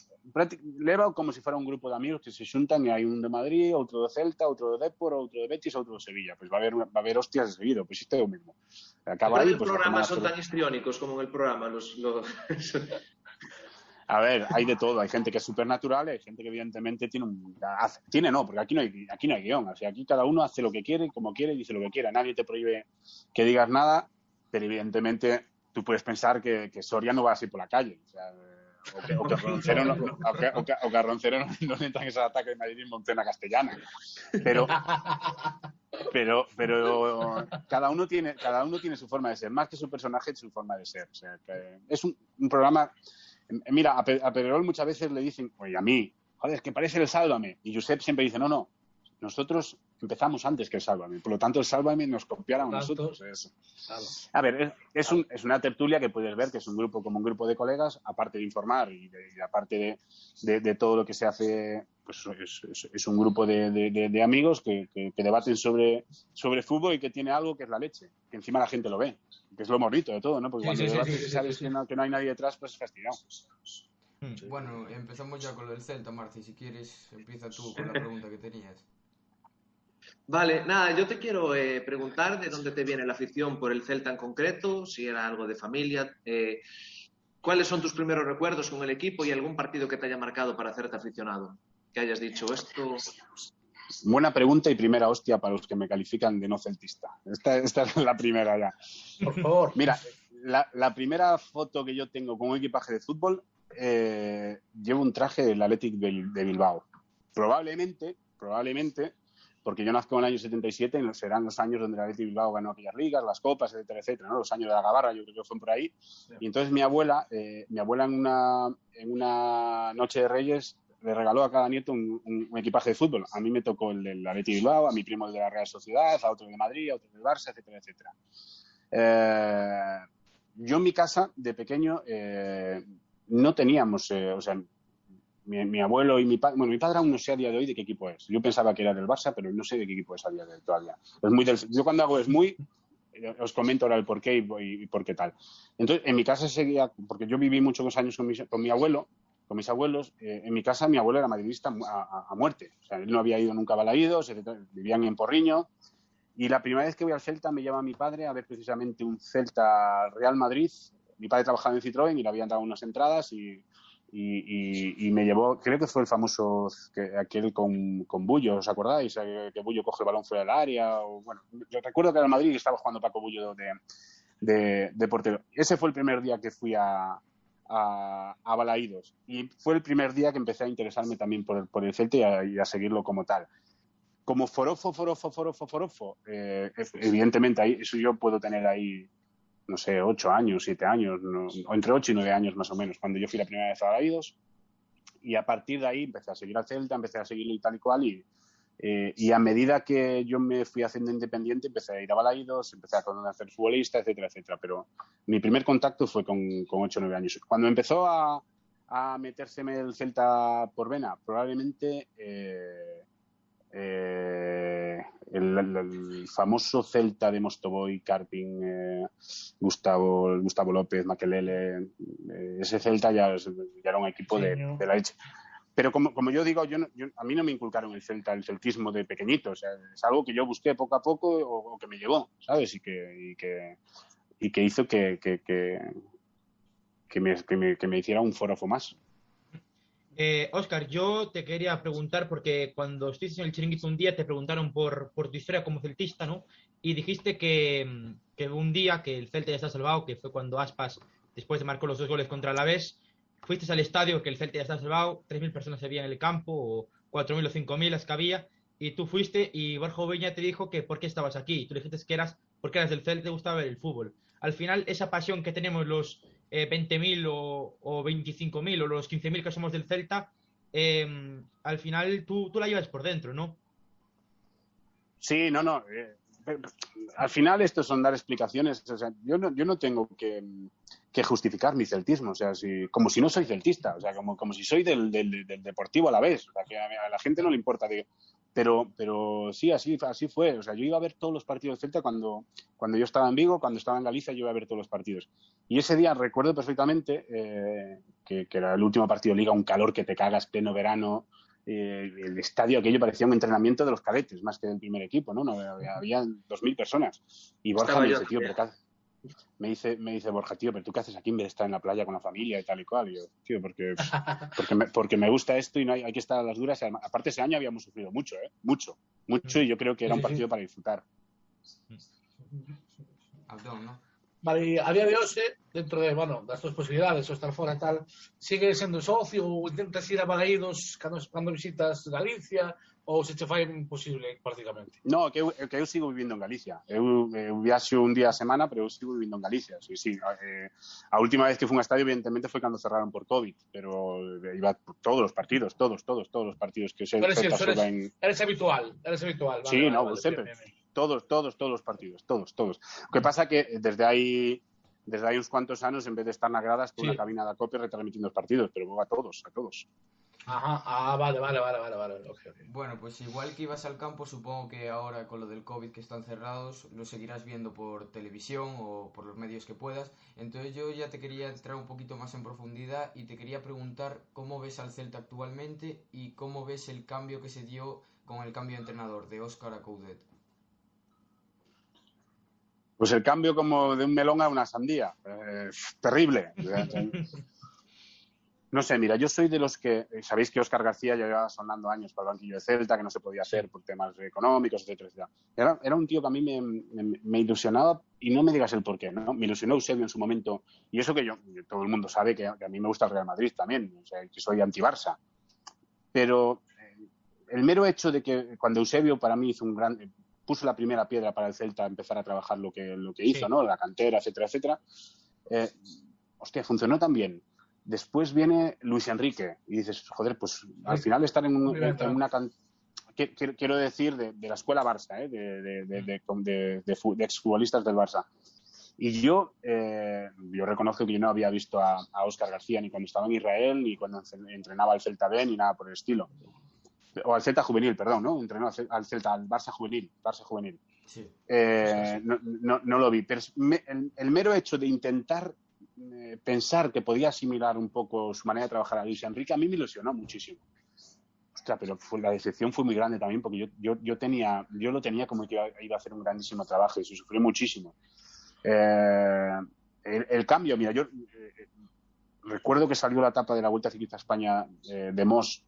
Leva como si fuera un grupo de amigos que se juntan y hay un de Madrid, otro de Celta, otro de Depor, otro de Betis, otro de Sevilla. Pues va a haber, va a haber hostias de seguido, pues esto es lo mismo. Acaba ahí, los pues, programas son tan histriónicos como en el programa. Los, A ver, hay de todo. Hay gente que es supernatural hay gente que evidentemente tiene un... tiene no, porque aquí no hay, aquí no hay guion. O sea, aquí cada uno hace lo que quiere, como quiere, dice lo que quiera. Nadie te prohíbe que digas nada, pero evidentemente tú puedes pensar que, Soria no va así por la calle. O, sea, o, que, o que [LAUGHS] Roncero no, o que, Roncero de Madrid Montena castellana. Pero, pero, pero cada uno tiene, cada uno tiene su forma de ser, más que su personaje, su forma de ser. O sea, es un, programa. Mira, a, Pedrerol muchas veces le dicen, oye, a mí, joder, es que parece el Sálvame. Y Josep siempre dice, no, no, nosotros empezamos antes que el Sálvame. Por lo tanto, el Sálvame nos copiaron a nosotros. A ver, es, una tertulia que puedes ver que es un grupo como un grupo de colegas, aparte de informar y, aparte de, todo lo que se hace, pues es, un grupo de, amigos que, debaten sobre, sobre fútbol y que tiene algo que es la leche, que encima la gente lo ve, que es lo bonito de todo, ¿no? Porque cuando debates y sabes que no, hay nadie detrás, pues es fastidiado. Bueno, empezamos ya con lo del Celta, Marci. Si quieres, empieza tú con la pregunta que tenías. Vale, nada, yo te quiero eh, preguntar de dónde te viene la afición por el Celta en concreto, si era algo de familia. Eh, ¿Cuáles son tus primeros recuerdos con el equipo y algún partido que te haya marcado para hacerte aficionado? Que hayas dicho esto. Buena pregunta y primera hostia para los que me califican de no celtista. Esta, esta es la primera ya. Por favor. Mira, la, primera foto que yo tengo con un equipaje de fútbol, eh, llevo un traje del Athletic de, Bilbao. Probablemente, probablemente, porque yo nazco en el año 77 y serán los años donde el Athletic Bilbao ganó aquellas ligas, las copas, etcétera, etcétera, ¿no? los años de la gabarra, yo creo que fueron por ahí. Y entonces mi abuela, eh, mi abuela en una, en una noche de Reyes le regaló a cada nieto un, equipaje de fútbol. A mí me tocó el del Athletic Bilbao, a mi primo el de la Real Sociedad, a otro de Madrid, a otro del Barça, etcétera, etcétera. Eh, yo en mi casa, de pequeño, eh, no teníamos, eh, o sea, mi, abuelo y mi padre, bueno, mi padre aún no sé a día de hoy de qué equipo es. Yo pensaba que era del Barça, pero no sé de qué equipo es a día de hoy todavía. Es muy yo cuando hago es muy, os comento ahora el por qué y, por qué tal. Entonces, en mi casa seguía, porque yo viví muchos años con mi, con mi abuelo, con mis abuelos, en mi casa mi abuelo era madridista a, muerte. O sea, él no había ido nunca a Balaídos, vivían en Porriño, y la primera vez que voy al Celta me llama mi padre a ver precisamente un Celta Real Madrid. Mi padre trabajaba en Citroën y le habían dado unas entradas y, y, me llevó, creo que fue el famoso, que, aquel con, con Bullo, ¿os acordáis? Eh, que Bullo coge el balón fuera del área. O, bueno, yo recuerdo que era Madrid y estaba jugando Paco Bullo de, de, portero. Ese fue el primer due que fui a, a, a Balaídos y fue el primer día que empecé a interesarme también por el, por el Celta y a seguirlo como tal como forofo, forofo, forofo, forofo, eh, evidentemente ahí, eso yo puedo tener ahí, no sé, ocho años, siete años, o entre ocho y nueve años más o menos, cuando yo fui la primera vez a Balaidos. Y a partir de ahí empecé a seguir al Celta, empecé a seguirlo y tal y cual. Y, eh, y a medida que yo me fui haciendo independiente, empecé a ir a Balaidos, empecé a conocer futbolista, etcétera, etcétera. Pero mi primer contacto fue con, con ocho o nueve años. Cuando empezó a, a metérseme el Celta por vena, probablemente eh, eh, el, famoso Celta de Mostoboy, Carping, eh, Gustavo, Gustavo López, Maquelele, eh, ese Celta ya, era un equipo de, la leche. Pero como, como yo digo, yo, a mí no me inculcaron el Celta, el celtismo de pequeñito. O sea, es algo que yo busqué poco a poco o, que me llevó, ¿sabes? Y que, y que, y que hizo que, que, que, me, que, me, que me hiciera un forofo más. Eh, Oscar, yo te quería preguntar, porque cuando estuviste en el chiringuito un día te preguntaron por, tu historia como celtista, ¿no? Y dijiste que, que, un día que el Celta ya está salvado, que fue cuando Aspas, después de marcar los dos goles contra la vez, fuiste al estadio, que el Celta ya está salvado, 3.000 personas había en el campo, o 4.000 o 5.000 las que había, y tú fuiste y Borja Oveña te dijo que por qué estabas aquí. Y tú le dijiste que eras porque eras del Celta te gustaba ver el fútbol. Al final, esa pasión que tenemos los eh, 20.000 o, o 25.000 o los 15.000 que somos del Celta, eh, al final tú, tú la llevas por dentro, ¿no? Sí, no, no. Eh, al final esto son dar explicaciones. O sea, yo no, yo no tengo que, justificar mi celtismo, o sea, si, como si no soy celtista, o sea, como, como si soy del, del, deportivo a la vez, o sea, que a, la gente no le importa. Pero, pero sí, así, así fue. O sea, yo iba a ver todos los partidos de Celta cuando, cuando yo estaba en Vigo, cuando estaba en Galicia, yo iba a ver todos los partidos. Y ese día recuerdo perfectamente eh, que, era el último partido de Liga, un calor que te cagas, pleno verano. Eh, el estadio aquello parecía un entrenamiento de los cadetes más que del primer equipo, ¿no? no había, había 2.000 personas. Y Borja me dice, tío, pero me dice, me dice Borja, tío, pero tú qué haces aquí en vez de estar en la playa con la familia y tal y cual. Y yo, tío, porque, [LAUGHS] porque, me, porque me gusta esto y no hay, hay que estar a las duras. Aparte, ese año habíamos sufrido mucho, ¿eh? Mucho, mucho, y yo creo que era un partido para disfrutar. Vale, a día de hoy, dentro de, bueno, das tus posibilidades o estar fora e tal, sigue sendo socio ou intentas ir a Balaídos cando, cando visitas Galicia ou se che fai imposible prácticamente? No, que eu, que eu sigo vivindo en Galicia. Eu, eu viaxo un día a semana, pero eu sigo vivindo en Galicia. Sí, sí. A, eh, a última vez que fui a un estadio, evidentemente, foi cando cerraron por COVID, pero eh, iba por todos os partidos, todos, todos, todos os partidos que se... Pero eres, eres, en... eres habitual, eres habitual. Vale, sí, vale, no, vale, sempre. Bien, bien. Todos, todos, todos os partidos, todos, todos. O que pasa que desde aí desde hai uns cuantos anos, en vez de estar na grada, estou sí. na cabina da COPE retransmitindo os partidos, pero vou a todos, a todos. Ajá, ah, vale, vale, vale, vale, vale. Okay, okay. Bueno, pues igual que ibas al campo, supongo que ahora con lo del COVID que están cerrados, lo seguirás viendo por televisión o por los medios que puedas. Entonces yo ya te quería entrar un poquito más en profundidad y te quería preguntar cómo ves al Celta actualmente y cómo ves el cambio que se dio con el cambio de entrenador de Óscar a Coudet. Pues el cambio como de un melón a una sandía. Eh, terrible. [LAUGHS] No sé, mira, yo soy de los que, eh, sabéis que Óscar García ya llevaba sonando años para el banquillo de Celta, que no se podía hacer por temas económicos, etcétera, etcétera. Era, era un tío que a mí me, me, ilusionaba y no me digas el por qué, ¿no? Me ilusionó Eusebio en su momento, y eso que yo, todo el mundo sabe que, a mí me gusta el Real Madrid también, o sea, que soy anti-Barça. Pero eh, el mero hecho de que cuando Eusebio para mí hizo un gran, puso la primera piedra para el Celta a empezar a trabajar lo que, lo que hizo, ¿no? La cantera, etcétera, etcétera. Eh, hostia, funcionó tan bien. Después viene Luis Enrique y dices, joder, pues al final estar en, una cantera quiero decir de, la escuela Barça, ¿eh? de, de, de, exfutbolistas del Barça. Y yo, eh, yo reconozco que yo no había visto a, a Oscar García ni cuando estaba en Israel, ni cuando entrenaba al Celta B, ni nada por el estilo. O al Celta Juvenil, perdón, ¿no? Entrenó al Celta, al Barça Juvenil. Barça Juvenil. Sí. Eh, no, no, no, lo vi. Pero el, mero hecho de intentar eh, pensar que podía asimilar un poco su manera de trabajar a Luis Enrique, a mí me ilusionó muchísimo pero la decepción fue muy grande también porque yo, yo, yo, tenía, yo lo tenía como que iba, a hacer un grandísimo trabajo y se sufrió muchísimo. Eh, el, cambio, mira, yo eh, recuerdo que salió la etapa de la Vuelta Ciclista España eh, de Moss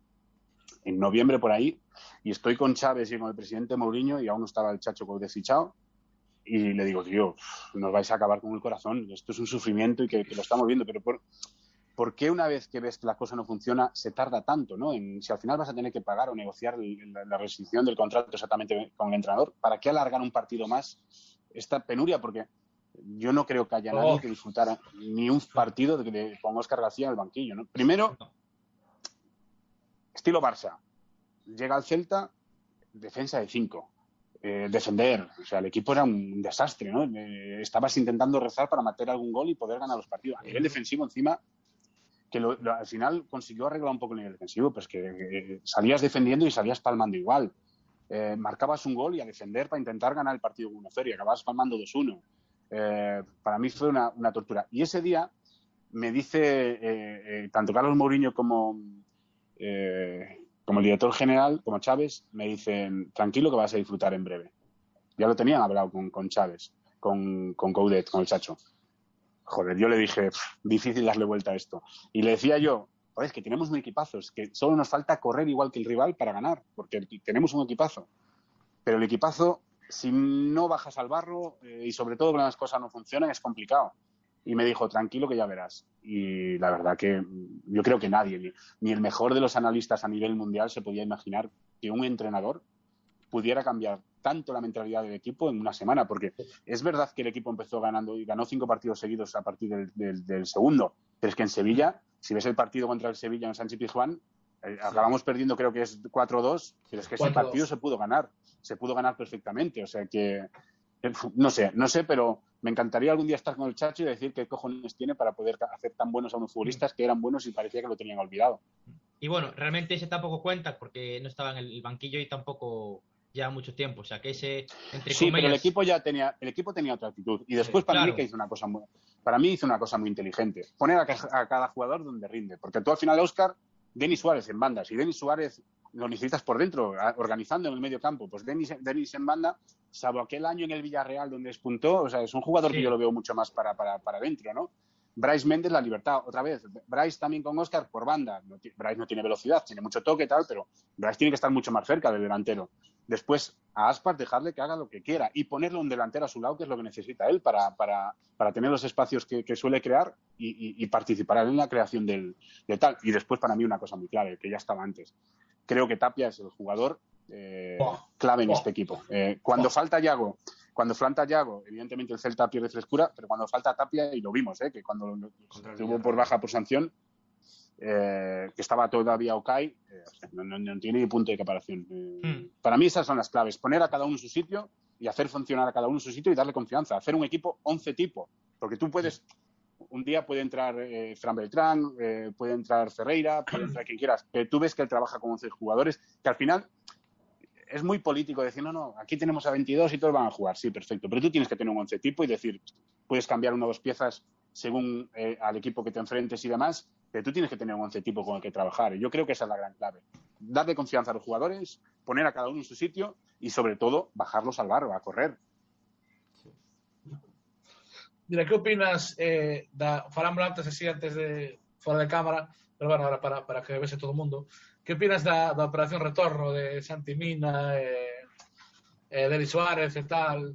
en noviembre por ahí y estoy con Chávez y con el presidente Mourinho y aún no estaba el Chacho con desfichado y le digo, tío, nos vais a acabar con el corazón, esto es un sufrimiento y que, que lo estamos viendo, pero por, ¿por qué una vez que ves que la cosa no funciona se tarda tanto? ¿no? En, si al final vas a tener que pagar o negociar la, restricción del contrato exactamente con el entrenador, ¿para qué alargar un partido más esta penuria? Porque yo no creo que haya nadie oh. que disfrutara ni un partido de, con Oscar García en el banquillo. ¿no? Primero, estilo Barça. Llega al Celta, defensa de cinco. Eh, defender, o sea, el equipo era un desastre, ¿no? Eh, estabas intentando rezar para meter algún gol y poder ganar los partidos. A nivel defensivo, encima, que al final consiguió arreglar un poco el nivel defensivo, pues que, salías defendiendo y salías palmando igual. Eh, marcabas un gol y a defender para intentar ganar el partido 1-0 y acababas palmando 2-1. Eh, para mí fue una, tortura. Y ese día me dice tanto Carlos Mourinho como, como el director general, como Chávez, me dicen, tranquilo que vas a disfrutar en breve. Ya lo tenían hablado con, Chávez, con, con Coudet, con el Chacho joder, yo le dije, difícil darle vuelta a esto. Y le decía yo, joder, es que tenemos un equipazo, es que solo nos falta correr igual que el rival para ganar, porque tenemos un equipazo. Pero el equipazo, si no bajas al barro eh, y sobre todo cuando las cosas no funcionan, es complicado. Y me dijo, tranquilo que ya verás. Y la verdad que yo creo que nadie, ni el mejor de los analistas a nivel mundial se podía imaginar que un entrenador pudiera cambiar tanto la mentalidad del equipo en una semana, porque es verdad que el equipo empezó ganando y ganó cinco partidos seguidos a partir del, segundo, pero es que en Sevilla, si ves el partido contra el Sevilla en Sánchez Pizjuán, eh, acabamos perdiendo creo que es 4-2, pero es que ese partido se pudo ganar, se pudo ganar perfectamente, o sea que eh, no sé, no sé, pero me encantaría algún día estar con el Chacho y decir qué cojones tiene para poder hacer tan buenos a unos futbolistas que eran buenos y parecía que lo tenían olvidado. Y bueno, realmente ese tampoco cuenta porque no estaba en el banquillo y tampoco ya mucho tiempo. O sea, que ese, entre Sí, pero el equipo ya tenía, el equipo tenía otra actitud. Y después para mí que hizo una cosa muy, para mí hizo una cosa muy inteligente. Poner a, cada jugador donde rinde. Porque tú al final, Oscar, Denis Suárez en bandas. Y Denis Suárez lo necesitas por dentro, organizando en el medio campo. Pues Denis, Denis en banda, salvo aquel año en el Villarreal donde despuntó, o sea, es un jugador que yo lo veo mucho más para, para, para adentro, ¿no? Bryce Méndez, la libertad, otra vez. Bryce también con Oscar por banda. Bryce no tiene velocidad, tiene mucho toque y tal, pero Bryce tiene que estar mucho más cerca del delantero. Después, a Aspar dejarle que haga lo que quiera y ponerle un delantero a su lado, que es lo que necesita él para, para, para tener los espacios que, suele crear y, participar en la creación del, de tal. Y después, para mí, una cosa muy clave, que ya estaba antes. Creo que Tapia es el jugador eh, clave en este equipo. Eh, cuando falta Yago cuando falta Yago, evidentemente el Celta pierde frescura, pero cuando falta Tapia, y lo vimos, ¿eh? que cuando estuvo por baja por sanción, eh, que estaba todavía Okai, eh, no, tiene ni punto de comparación. Eh, hmm. Para mí esas son las claves, poner a cada uno en su sitio y hacer funcionar a cada uno en su sitio y darle confianza, hacer un equipo 11 tipo, porque tú puedes, un día puede entrar Fran Beltrán, puede entrar Ferreira, puede entrar quien quieras, pero tú ves que él trabaja con 11 jugadores, que al final es muy político decir, no, no, aquí tenemos a 22 y todos van a jugar, sí, perfecto, pero tú tienes que tener un 11 tipo y decir, puedes cambiar una o dos piezas según eh, al equipo que te enfrentes y demás, pero tú tienes que tener un 11 tipo con el que trabajar. Yo creo que esa es la gran clave. Darle confianza a los jugadores, poner a cada uno en su sitio y, sobre todo, bajarlos al barro, a correr. Mira, ¿qué opinas eh, antes así, antes de fuera de cámara, pero bueno, ahora para, para que vese todo el mundo, Que opinas da, da Operación Retorno de Santi Mina eh, eh, e, e Deli Suárez e tal?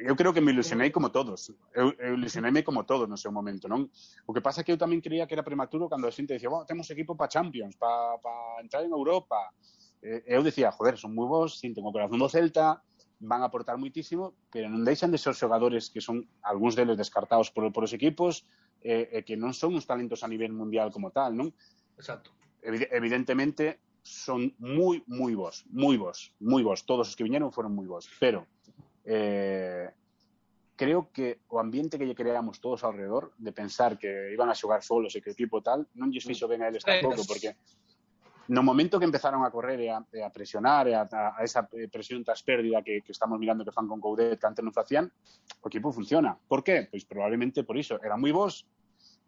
eu creo que me ilusionei como todos. Eu, eu ilusioneime como todos no seu momento, non? O que pasa é que eu tamén creía que era prematuro cando a xente dicía, bueno, temos equipo para Champions, para pa entrar en Europa. Eh, eu dicía, joder, son moi bons, sinten o corazón do Celta, van a aportar moitísimo, pero non deixan de ser xogadores que son algúns deles descartados por, por os equipos, eh, eh, que non son uns talentos a nivel mundial como tal, non? Exacto evidentemente son muy, muy vos, muy vos, muy vos. Todos os que viñeron foron moi vos, pero eh, creo que o ambiente que lle creamos todos alrededor de pensar que iban a xogar solos e que o equipo tal, non lles fixo ben a eles tampouco, porque no momento que empezaron a correr e a, e a presionar e a, a esa eh, presión tras pérdida que, que estamos mirando que fan con Coudet que antes non facían, o equipo funciona. Por qué? Pois probablemente por iso. Era moi vos,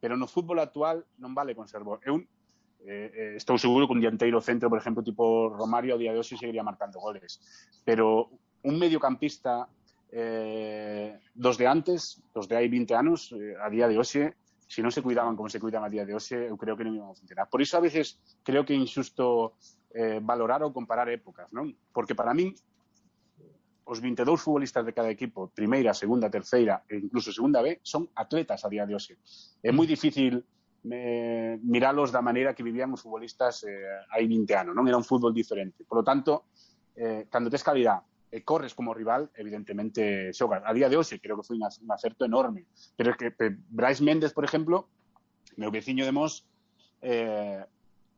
pero no fútbol actual non vale con ser vos. Eu Eh, eh estou seguro que un dianteiro centro, por exemplo, tipo Romario, a día de hoxe seguiría marcando goles. Pero un mediocampista eh, dos de antes, dos de hai 20 anos, eh, a día de hoxe, se non se cuidaban como se cuidan a día de hoxe, eu creo que non iban a funcionar. Por iso, a veces, creo que é injusto eh, valorar ou comparar épocas, non? Porque para min, os 22 futbolistas de cada equipo, primeira, segunda, terceira e incluso segunda B, son atletas a día de hoxe. É moi difícil eh, miralos da maneira que vivían os futbolistas eh, hai 20 anos, non? Era un fútbol diferente. Por lo tanto, eh, cando tes calidad e corres como rival, evidentemente xogas. A día de hoxe creo que foi un acerto enorme. Pero é que pe, Brais Méndez, por exemplo, meu veciño de Mos, eh,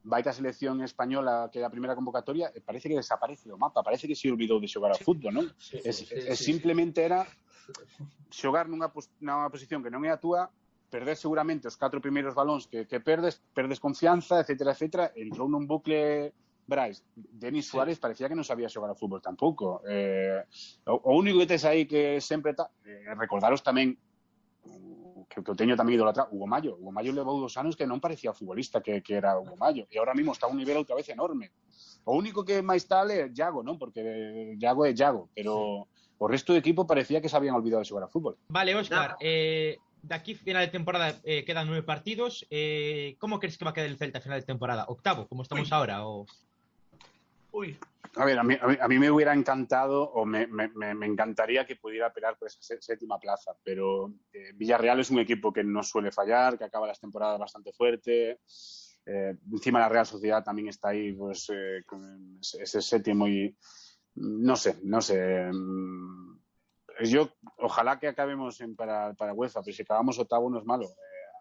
vai a selección española que é a primeira convocatoria e parece que desaparece do mapa, parece que se olvidou de xogar ao sí, fútbol, non? Sí, sí, es, sí, es, sí, simplemente era xogar nunha, nunha posición que non é a túa perder seguramente os catro primeiros balóns que, que perdes, perdes confianza, etcétera, etcétera, entrou nun bucle Brais, Denis Suárez sí. parecía que non sabía xogar ao fútbol tampouco. Eh, o, o único que tes aí que sempre... Ta... Eh, recordaros tamén que, que o teño tamén idolatra, Hugo Mayo. Hugo Mayo levou dos anos que non parecía futbolista que, que era Hugo Mayo. E ahora mismo está a un nivel outra vez enorme. O único que máis tal é Iago, non? Porque Iago é Iago, pero sí. o resto do equipo parecía que se habían olvidado de xogar ao fútbol. Vale, Óscar, eh, de aquí final de temporada eh, quedan nueve partidos. Eh, ¿Cómo crees que va a quedar el Celta a final de temporada? ¿Octavo, como estamos Uy. ahora? O... Uy. A ver, a mí, a mí, me hubiera encantado o me, me, me, encantaría que pudiera pelear por esa séptima plaza, pero eh, Villarreal es un equipo que no suele fallar, que acaba las temporadas bastante fuerte. Eh, encima la Real Sociedad también está ahí, pues eh, con ese séptimo y no sé, no sé. Yo ojalá que acabemos en, para, para UEFA, pero si acabamos octavo no es malo.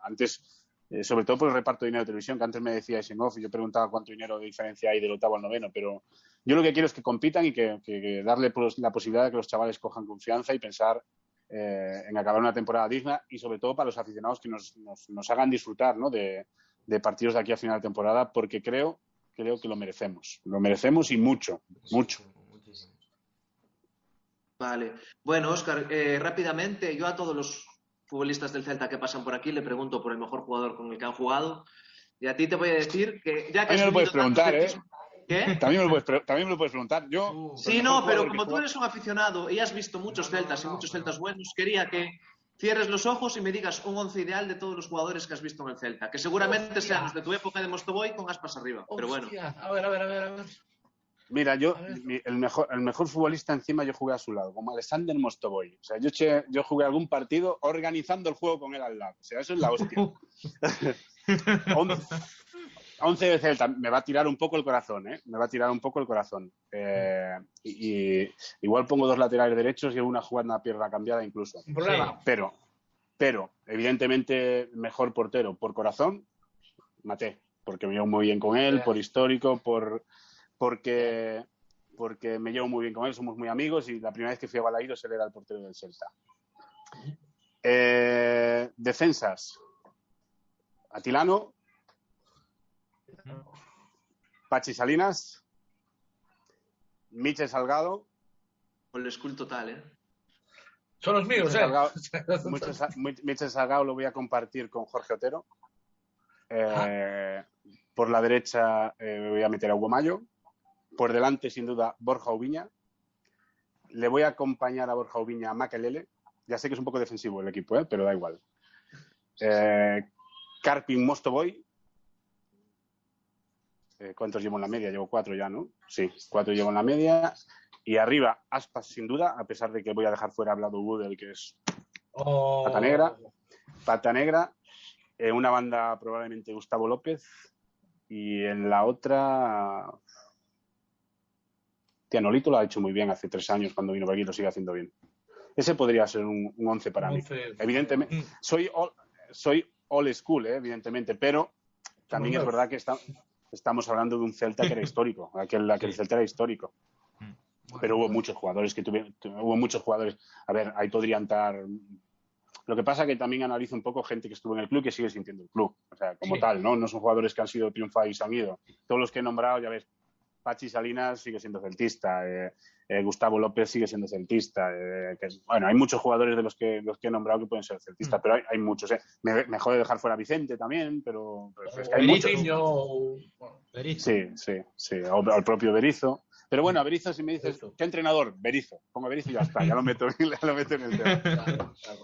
antes eh, sobre todo por el reparto de dinero de televisión, que antes me off, y yo preguntaba cuánto dinero de diferencia hay del octavo al noveno, pero yo lo que quiero es que compitan y que, darle pues, la posibilidad de que los chavales cojan confianza y pensar eh, en acabar una temporada digna y sobre todo para los aficionados que nos, nos, nos hagan disfrutar ¿no? de, de, partidos de aquí a final de temporada, porque creo, creo que lo merecemos, lo merecemos y mucho, mucho. Vale. Bueno, Oscar, eh, rápidamente, yo a todos los futbolistas del Celta que pasan por aquí, le pregunto por el mejor jugador con el que han jugado. Y a ti te voy a decir que ya que... También me lo puedes preguntar, ¿eh? ¿Qué? También me, lo puedes, también me lo puedes preguntar. Yo, uh, sí, no, pero como tú eres un aficionado y has visto muchos Celtas y muchos Celtas buenos, quería que cierres los ojos y me digas un once ideal de todos los jugadores que has visto en el Celta, que seguramente Hostia. sean los de tu época de Mostoboy con aspas arriba. Hostia. Pero bueno. A ver, a ver, a ver, a ver. Mira, yo, el mejor, el mejor futbolista encima yo jugué a su lado, como Alexander Mostovoy. O sea, yo, che, yo jugué algún partido organizando el juego con él al lado. O sea, eso es la hostia. 11 de Celta, me va a tirar un poco el corazón, ¿eh? Me va a tirar un poco el corazón. Eh, y, y, igual pongo dos laterales derechos y una jugada a pierna cambiada incluso. Sí. Pero, pero, evidentemente, mejor portero por corazón, maté. Porque me llevo muy bien con él, por histórico, por porque, porque me llevo muy bien con él, somos muy amigos y la primera vez que fui a Balaídos él era el portero del Celta. Eh, defensas. Atilano. Pachi Salinas. Michel Salgado. Con el school total, ¿eh? Son los míos, Michel ¿eh? Salgado, [LAUGHS] Michel Salgado lo voy a compartir con Jorge Otero. Eh, por la derecha eh, me voy a meter a Hugo Mayo. Por delante, sin duda, Borja Ubiña. Le voy a acompañar a Borja Ubiña a Makelele. Ya sé que es un poco defensivo el equipo, ¿eh? pero da igual. Eh, Carpin Mostoboy. Eh, ¿Cuántos llevo en la media? Llevo cuatro ya, ¿no? Sí, cuatro llevo en la media. Y arriba, Aspas, sin duda, a pesar de que voy a dejar fuera hablado Woodell, que es Oh. Pata Negra. Pata Negra. En una banda, probablemente Gustavo López. Y en la otra. Tianolito lo ha hecho muy bien hace tres años cuando vino aquí, lo sigue haciendo bien. Ese podría ser un, un once para mí. Evidentemente, Mm. soy all, soy school, eh, evidentemente, pero también es verdad que está- estamos hablando de un Celta que era histórico. [LAUGHS] Aquel, aquel Sí. Celta era histórico. Bueno, Pero hubo pues, muchos jugadores que tuvieron, tu- hubo muchos jugadores. A ver, ahí podrían estar. Lo que pasa que también analizo un poco gente que estuvo en el club que sigue sintiendo el club. O sea, como Sí. tal, ¿no? No son jugadores que han sido triunfados y se han ido. Todos los que he nombrado, ya ves, Pachi Salinas sigue siendo celtista, eh, eh, Gustavo López sigue siendo celtista. eh, que- bueno, hay muchos jugadores de los que, los que he nombrado que pueden ser celtistas, Mm. pero hay, hay muchos. eh. Me, me jode dejar fuera a Vicente también, pero, pero es que hay muchos. Berizzo, bueno. Sí, sí, sí. O, o el propio Berizo. Pero bueno, a Berizo, si me dices. ¿qué entrenador? Berizo. Pongo Berizo y ya está, ya lo meto, ya lo meto en el tema. [LAUGHS] Claro, claro.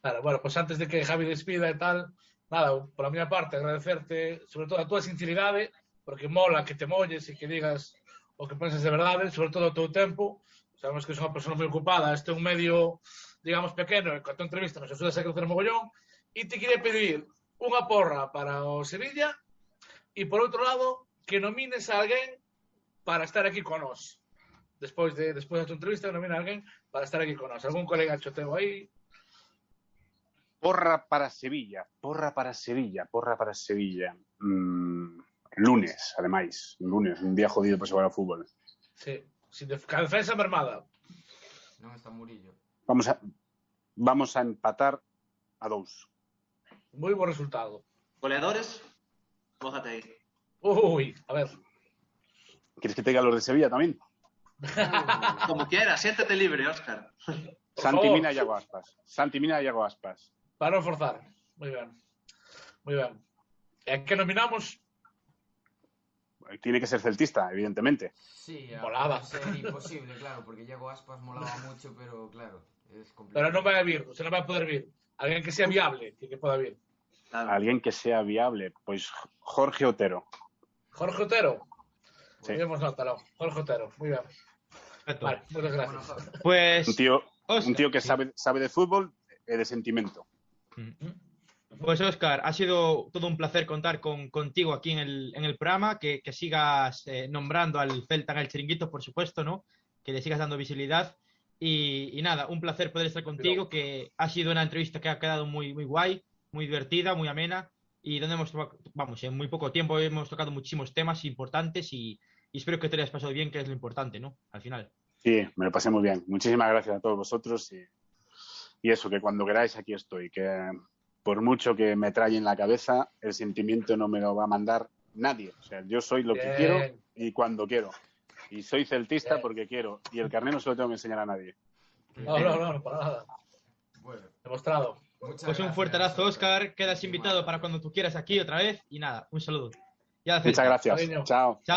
Claro, bueno, pues antes de que Javi despida e tal, nada, por a miña parte agradecerte sobre todo a túa sinceridade, porque mola que te molles e que digas o que pensas de verdade, sobre todo o teu tempo. Sabemos que és unha persona moi ocupada, este é un medio, digamos, pequeno, e coa tua entrevista nos axudas a crecer mogollón, e te queria pedir unha porra para o Sevilla e, por outro lado, que nomines a alguén para estar aquí con nós. Despois de despois da tua entrevista, nomina a alguén para estar aquí con nós. Algún colega choteo aí, Porra para Sevilla, porra para Sevilla, porra para Sevilla. Mm. Lunes, ademais, lunes, un día jodido para jugar al fútbol. Sí, sin defensa mermada. non está Murillo. Vamos a, vamos a empatar a dous. Moi bo resultado. Goleadores, mójate aí. Uy, a ver. ¿Quieres que te diga los de Sevilla también? [LAUGHS] Como quieras, siéntete libre, Óscar. Santi favor. Mina y Iago Aspas. Santi Mina y Iago Aspas. Para non forzar. Moi ben. Moi ben. E a que nominamos? Tiene que ser celtista, evidentemente. Sí, Molaba. ser imposible, claro, porque Iago Aspas molaba mucho, pero claro, es complicado. Pero non vai a vir, se non vai a poder vir. Alguén que sea viable, que, que poda vir. Claro. Alguien que sea viable, pues Jorge Otero. Jorge Otero. Sí. Notalo. Jorge Otero. Ben. Perfecto. Vale, Bueno, gracias. Pues, Un tío, un tío que sí. sabe, sabe de fútbol y de sentimiento. Pues Oscar, ha sido todo un placer contar con, contigo aquí en el, en el programa, que, que sigas eh, nombrando al Celta en el chiringuito, por supuesto, ¿no? Que le sigas dando visibilidad. Y, y nada, un placer poder estar contigo, que ha sido una entrevista que ha quedado muy, muy guay, muy divertida, muy amena, y donde hemos, vamos, en muy poco tiempo hemos tocado muchísimos temas importantes y, y espero que te hayas pasado bien, que es lo importante, ¿no? Al final. Sí, me lo pasé muy bien. Muchísimas gracias a todos vosotros y, y eso, que cuando queráis aquí estoy, que por mucho que me trae en la cabeza, el sentimiento no me lo va a mandar nadie. O sea, yo soy lo que quiero y cuando quiero. Y soy celtista Bien. porque quiero. Y el carnet no se lo tengo que enseñar a nadie. No, no, no, no, para nada. Bueno, Demostrado. muchas Pues un fuerte abrazo, Oscar. Quedas invitado para cuando tú quieras aquí otra vez. Y nada, un saludo. Ya, Muchas gracias. Chao. Chao.